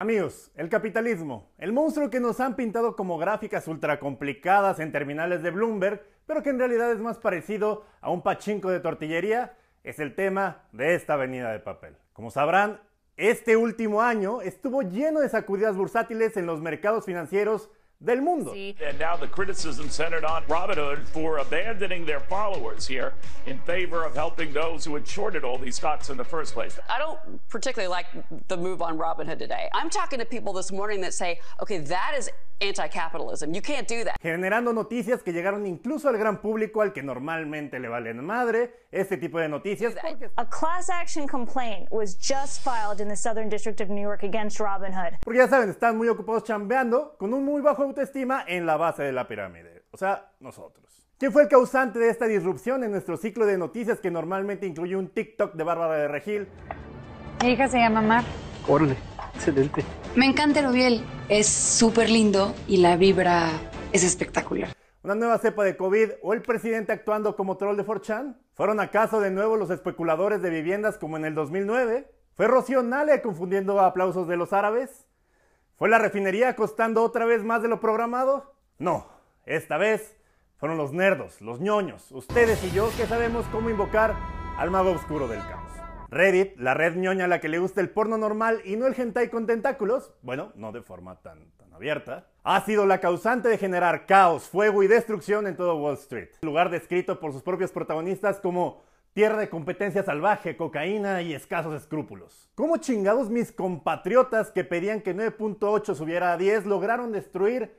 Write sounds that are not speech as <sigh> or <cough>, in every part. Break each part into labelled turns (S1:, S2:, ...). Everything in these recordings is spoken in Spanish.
S1: Amigos, el capitalismo, el monstruo que nos han pintado como gráficas ultra complicadas en terminales de Bloomberg, pero que en realidad es más parecido a un pachinko de tortillería, es el tema de esta avenida de papel. Como sabrán, este último año estuvo lleno de sacudidas bursátiles en los mercados financieros del mundo.
S2: And now the criticism centered on Robinhood for abandoning their followers here in favor of helping those who had shorted all these stocks in the first place.
S3: I don't particularly like the move on Robinhood today. I'm talking to people this morning that say, okay, that is anti-capitalism. You can't do that.
S1: Generando noticias que llegaron incluso al gran público al que normalmente le valen madre este tipo de noticias. Porque,
S4: A class action complaint was just filed in the Southern District of New York against Robinhood.
S1: porque ya saben, están muy ocupados chambeando con un muy bajo autoestima en la base de la pirámide. O sea, nosotros. ¿Quién fue el causante de esta disrupción en nuestro ciclo de noticias que normalmente incluye un TikTok de Bárbara de Regil?
S5: Mi hija se llama Mar.
S6: Órale, excelente.
S7: Me encanta Erobiel, es súper lindo y la vibra es espectacular.
S1: ¿Una nueva cepa de COVID o el presidente actuando como troll de 4chan? ¿Fueron acaso de nuevo los especuladores de viviendas como en el 2009? ¿Fue Rocío Nale confundiendo aplausos de los árabes? ¿Fue la refinería costando otra vez más de lo programado? No, esta vez fueron los nerdos, los ñoños, ustedes y yo que sabemos cómo invocar al mago oscuro del caos. Reddit, la red ñoña a la que le gusta el porno normal y no el hentai con tentáculos, bueno, no de forma tan, tan abierta, ha sido la causante de generar caos, fuego y destrucción en todo Wall Street. Lugar descrito por sus propios protagonistas como tierra de competencia salvaje, cocaína y escasos escrúpulos. ¿Cómo chingados mis compatriotas que pedían que 9.8 subiera a 10 lograron destruir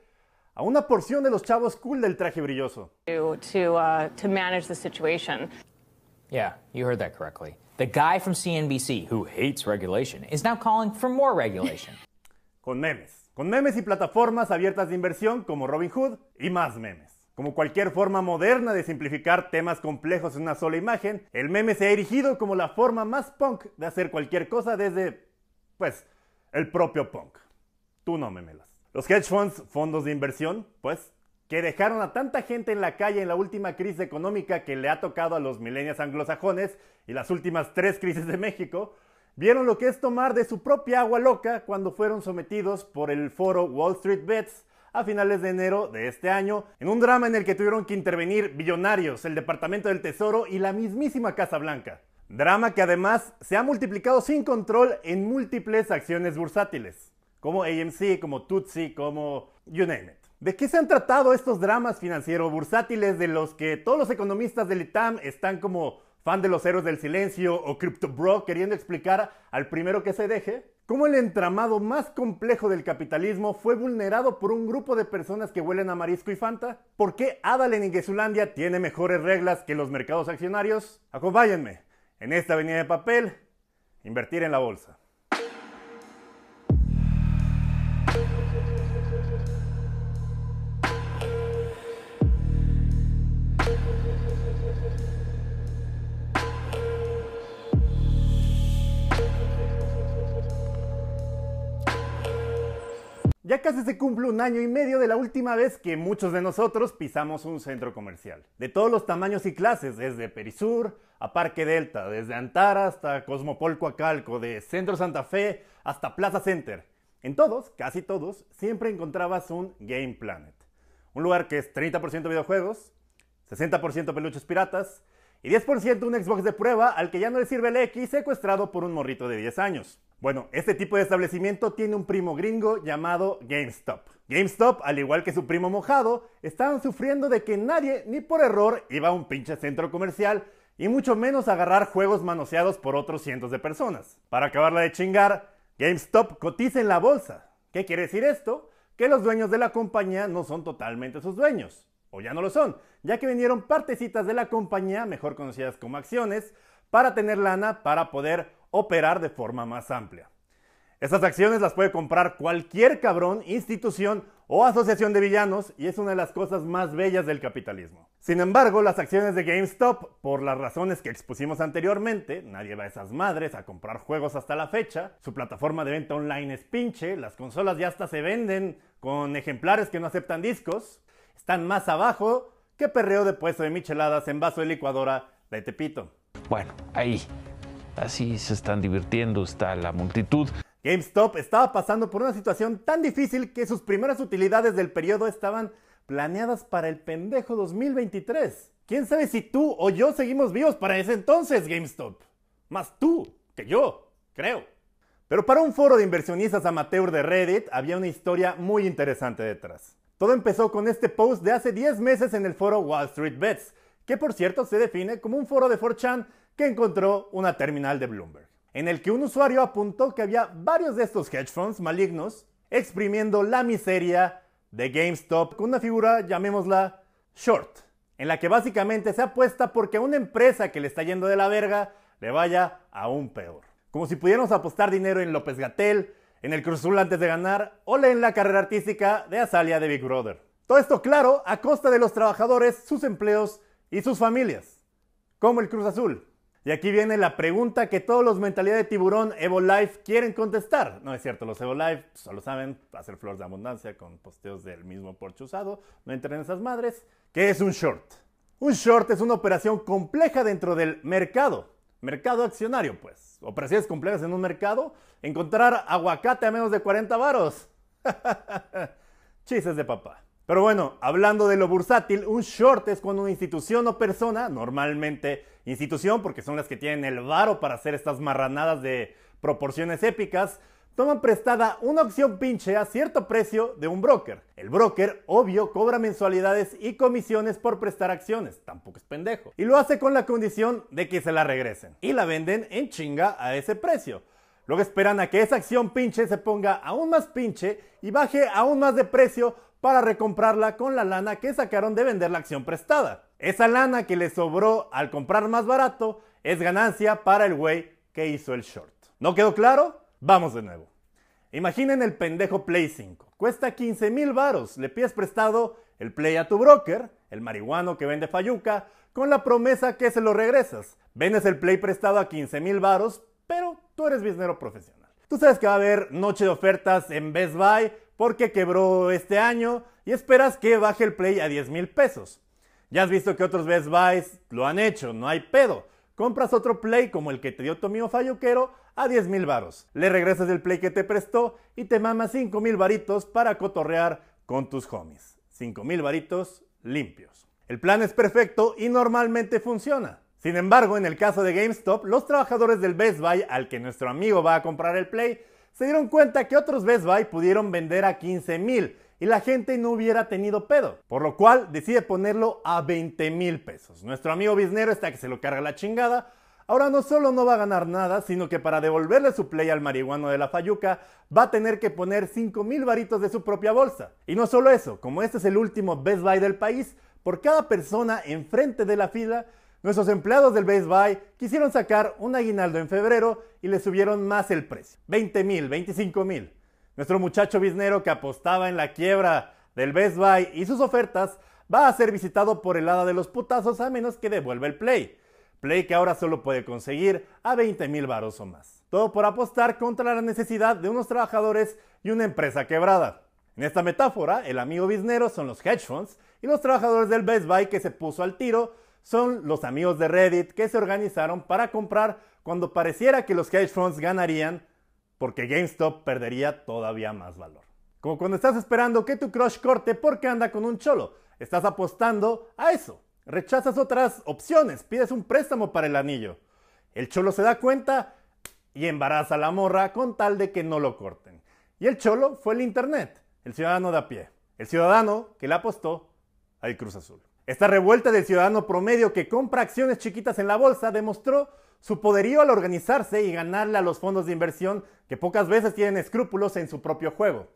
S1: a una porción de los chavos cool del traje brilloso?
S8: to to, uh, to manage the situation.
S9: Yeah, you heard that correctly. The guy from CNBC, who hates regulation, is now calling for more regulation. <laughs>
S1: Con memes. Con memes y plataformas abiertas de inversión como Robinhood y más memes. Como cualquier forma moderna de simplificar temas complejos en una sola imagen, el meme se ha erigido como la forma más punk de hacer cualquier cosa desde, pues, el propio punk. Tú no memelas. Los hedge funds, fondos de inversión, pues, que dejaron a tanta gente en la calle en la última crisis económica que le ha tocado a los milenios anglosajones y las últimas tres crisis de México, vieron lo que es tomar de su propia agua loca cuando fueron sometidos por el foro Wall Street Bets a finales de enero de este año, en un drama en el que tuvieron que intervenir billonarios, el Departamento del Tesoro y la mismísima Casa Blanca. Drama que además se ha multiplicado sin control en múltiples acciones bursátiles, como AMC, como Tutsi, como you name it. ¿De qué se han tratado estos dramas financieros bursátiles de los que todos los economistas del ITAM están como fan de los héroes del silencio o Crypto Bro queriendo explicar al primero que se deje? ¿Cómo el entramado más complejo del capitalismo fue vulnerado por un grupo de personas que huelen a marisco y fanta? ¿Por qué Adalen y Gesulandia tiene mejores reglas que los mercados accionarios? Acompáñenme en esta avenida de papel, invertir en la bolsa. Ya casi se cumple un año y medio de la última vez que muchos de nosotros pisamos un centro comercial. De todos los tamaños y clases, desde Perisur a Parque Delta, desde Antara hasta Cosmopol Coacalco, de Centro Santa Fe hasta Plaza Center. En todos, casi todos, siempre encontrabas un Game Planet. Un lugar que es 30% videojuegos, 60% peluches piratas y 10% un Xbox de prueba al que ya no le sirve el X secuestrado por un morrito de 10 años. Bueno, este tipo de establecimiento tiene un primo gringo llamado GameStop. GameStop, al igual que su primo mojado, estaban sufriendo de que nadie, ni por error, iba a un pinche centro comercial y mucho menos agarrar juegos manoseados por otros cientos de personas. Para acabarla de chingar, GameStop cotiza en la bolsa. ¿Qué quiere decir esto? Que los dueños de la compañía no son totalmente sus dueños. O ya no lo son, ya que vinieron partecitas de la compañía, mejor conocidas como acciones, para tener lana para poder operar de forma más amplia. Estas acciones las puede comprar cualquier cabrón, institución o asociación de villanos y es una de las cosas más bellas del capitalismo. Sin embargo, las acciones de GameStop, por las razones que expusimos anteriormente, nadie va a esas madres a comprar juegos hasta la fecha, su plataforma de venta online es pinche, las consolas ya hasta se venden con ejemplares que no aceptan discos, están más abajo que perreo de puesto de micheladas en vaso de licuadora de Tepito.
S6: Bueno, ahí. Así se están divirtiendo, está la multitud.
S1: GameStop estaba pasando por una situación tan difícil que sus primeras utilidades del periodo estaban planeadas para el pendejo 2023. ¿Quién sabe si tú o yo seguimos vivos para ese entonces, GameStop? Más tú que yo, creo. Pero para un foro de inversionistas amateur de Reddit había una historia muy interesante detrás. Todo empezó con este post de hace 10 meses en el foro Wall Street Bets, que por cierto se define como un foro de 4chan que encontró una terminal de Bloomberg, en el que un usuario apuntó que había varios de estos hedge funds malignos exprimiendo la miseria de GameStop con una figura, llamémosla short, en la que básicamente se apuesta porque a una empresa que le está yendo de la verga le vaya aún peor. Como si pudiéramos apostar dinero en López Gatel, en el Cruz Azul antes de ganar o en la carrera artística de Azalia de Big Brother. Todo esto, claro, a costa de los trabajadores, sus empleos y sus familias, como el Cruz Azul. Y aquí viene la pregunta que todos los mentalidad de tiburón Evo Life quieren contestar. No es cierto, los Evo Life solo saben hacer flores de abundancia con posteos del mismo porche usado. No entren en esas madres. ¿Qué es un short? Un short es una operación compleja dentro del mercado. Mercado accionario, pues. Operaciones complejas en un mercado. Encontrar aguacate a menos de 40 varos. <laughs> Chistes de papá. Pero bueno, hablando de lo bursátil, un short es cuando una institución o persona, normalmente institución porque son las que tienen el varo para hacer estas marranadas de proporciones épicas, toman prestada una opción pinche a cierto precio de un broker. El broker, obvio, cobra mensualidades y comisiones por prestar acciones, tampoco es pendejo. Y lo hace con la condición de que se la regresen. Y la venden en chinga a ese precio. Luego esperan a que esa acción pinche se ponga aún más pinche y baje aún más de precio para recomprarla con la lana que sacaron de vender la acción prestada. Esa lana que le sobró al comprar más barato es ganancia para el güey que hizo el short. ¿No quedó claro? Vamos de nuevo. Imaginen el pendejo Play 5. Cuesta 15 mil varos. Le pides prestado el Play a tu broker, el marihuano que vende Fayuca, con la promesa que se lo regresas. Vendes el Play prestado a 15 mil varos, pero tú eres biznero profesional. Tú sabes que va a haber noche de ofertas en Best Buy porque quebró este año y esperas que baje el Play a 10 mil pesos. Ya has visto que otros Best Buys lo han hecho, no hay pedo. Compras otro Play como el que te dio tu amigo Falluquero a 10 mil varos. Le regresas el Play que te prestó y te mamas 5 mil varitos para cotorrear con tus homies. 5 mil varitos limpios. El plan es perfecto y normalmente funciona. Sin embargo, en el caso de GameStop, los trabajadores del Best Buy al que nuestro amigo va a comprar el Play se dieron cuenta que otros Best Buy pudieron vender a 15 mil y la gente no hubiera tenido pedo, por lo cual decide ponerlo a 20 mil pesos. Nuestro amigo biznero está que se lo carga la chingada. Ahora no solo no va a ganar nada, sino que para devolverle su play al marihuano de la Fayuca, va a tener que poner 5 mil varitos de su propia bolsa. Y no solo eso, como este es el último Best Buy del país, por cada persona enfrente de la fila Nuestros empleados del Best Buy quisieron sacar un aguinaldo en febrero y le subieron más el precio. 20 mil, 25 mil. Nuestro muchacho biznero que apostaba en la quiebra del Best Buy y sus ofertas va a ser visitado por el hada de los putazos a menos que devuelva el Play. Play que ahora solo puede conseguir a 20 mil varos o más. Todo por apostar contra la necesidad de unos trabajadores y una empresa quebrada. En esta metáfora, el amigo biznero son los hedge funds y los trabajadores del Best Buy que se puso al tiro son los amigos de Reddit que se organizaron para comprar cuando pareciera que los hedge funds ganarían porque GameStop perdería todavía más valor. Como cuando estás esperando que tu crush corte porque anda con un cholo. Estás apostando a eso. Rechazas otras opciones, pides un préstamo para el anillo. El cholo se da cuenta y embaraza a la morra con tal de que no lo corten. Y el cholo fue el Internet, el ciudadano de a pie. El ciudadano que le apostó al Cruz Azul. Esta revuelta del ciudadano promedio que compra acciones chiquitas en la bolsa demostró su poderío al organizarse y ganarle a los fondos de inversión que pocas veces tienen escrúpulos en su propio juego,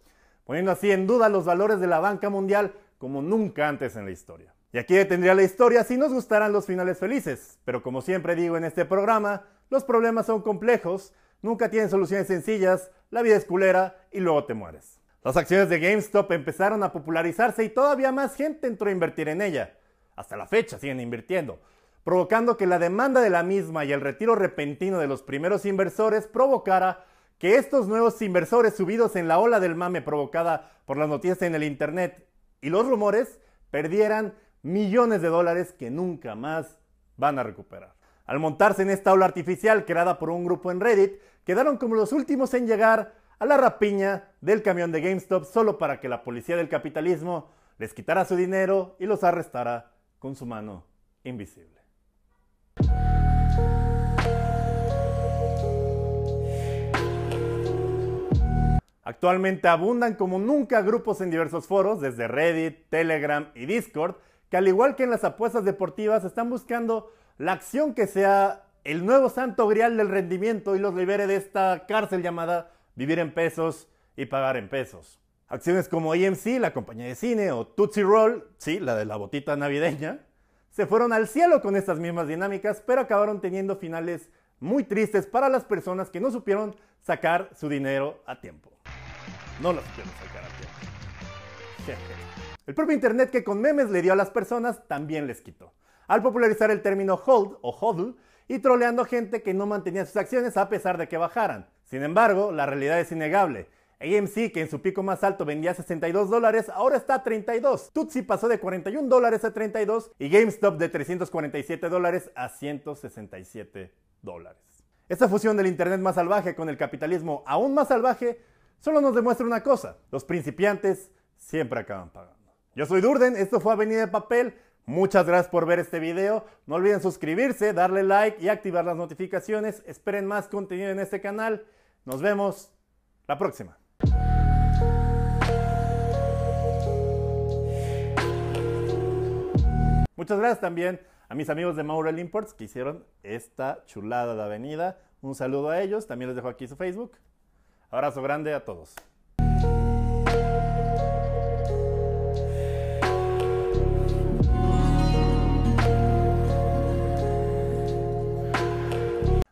S1: poniendo así en duda los valores de la banca mundial como nunca antes en la historia. Y aquí detendría la historia si nos gustaran los finales felices, pero como siempre digo en este programa, los problemas son complejos, nunca tienen soluciones sencillas, la vida es culera y luego te mueres. Las acciones de GameStop empezaron a popularizarse y todavía más gente entró a invertir en ella hasta la fecha siguen invirtiendo, provocando que la demanda de la misma y el retiro repentino de los primeros inversores provocara que estos nuevos inversores subidos en la ola del mame provocada por las noticias en el Internet y los rumores perdieran millones de dólares que nunca más van a recuperar. Al montarse en esta ola artificial creada por un grupo en Reddit quedaron como los últimos en llegar a la rapiña del camión de GameStop solo para que la policía del capitalismo les quitara su dinero y los arrestara con su mano invisible. Actualmente abundan como nunca grupos en diversos foros, desde Reddit, Telegram y Discord, que al igual que en las apuestas deportivas están buscando la acción que sea el nuevo santo grial del rendimiento y los libere de esta cárcel llamada vivir en pesos y pagar en pesos. Acciones como AMC, la compañía de cine, o Tootsie Roll, sí, la de la botita navideña, se fueron al cielo con estas mismas dinámicas, pero acabaron teniendo finales muy tristes para las personas que no supieron sacar su dinero a tiempo. No lo supieron sacar a <laughs> tiempo. El propio Internet que con memes le dio a las personas también les quitó. Al popularizar el término hold o hodl y troleando gente que no mantenía sus acciones a pesar de que bajaran. Sin embargo, la realidad es innegable. AMC, que en su pico más alto vendía 62 dólares, ahora está a 32. Tutsi pasó de 41 dólares a 32 y GameStop de 347 dólares a 167 dólares. Esta fusión del Internet más salvaje con el capitalismo aún más salvaje solo nos demuestra una cosa, los principiantes siempre acaban pagando. Yo soy Durden, esto fue Avenida de Papel, muchas gracias por ver este video, no olviden suscribirse, darle like y activar las notificaciones, esperen más contenido en este canal, nos vemos la próxima. Muchas gracias también a mis amigos de Maurel Imports que hicieron esta chulada de avenida. Un saludo a ellos, también les dejo aquí su Facebook. Abrazo grande a todos.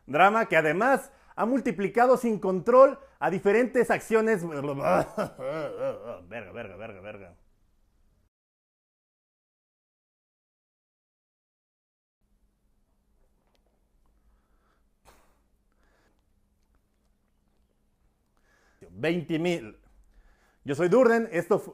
S1: Drama que además ha multiplicado sin control a diferentes acciones. <laughs> verga, verga, verga, verga. Veinte mil. Yo soy Durden, esto fue...